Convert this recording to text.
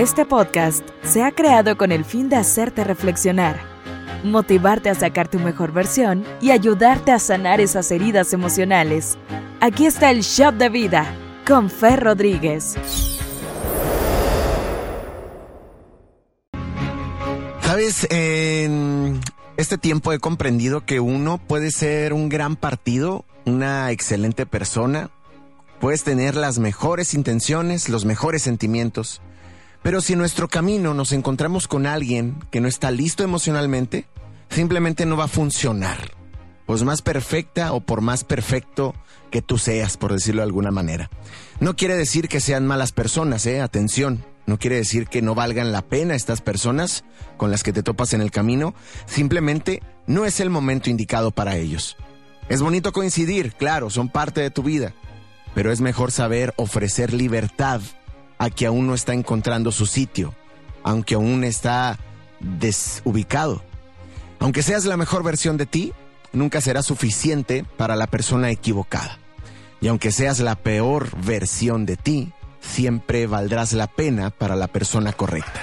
Este podcast se ha creado con el fin de hacerte reflexionar, motivarte a sacar tu mejor versión y ayudarte a sanar esas heridas emocionales. Aquí está el Shop de Vida con Fer Rodríguez. Sabes, en este tiempo he comprendido que uno puede ser un gran partido, una excelente persona, puedes tener las mejores intenciones, los mejores sentimientos, pero si en nuestro camino nos encontramos con alguien que no está listo emocionalmente, simplemente no va a funcionar. Pues más perfecta o por más perfecto que tú seas, por decirlo de alguna manera. No quiere decir que sean malas personas, eh, atención. No quiere decir que no valgan la pena estas personas con las que te topas en el camino. Simplemente no es el momento indicado para ellos. Es bonito coincidir, claro, son parte de tu vida. Pero es mejor saber ofrecer libertad a que aún no está encontrando su sitio, aunque aún está desubicado. Aunque seas la mejor versión de ti, nunca será suficiente para la persona equivocada. Y aunque seas la peor versión de ti, siempre valdrás la pena para la persona correcta.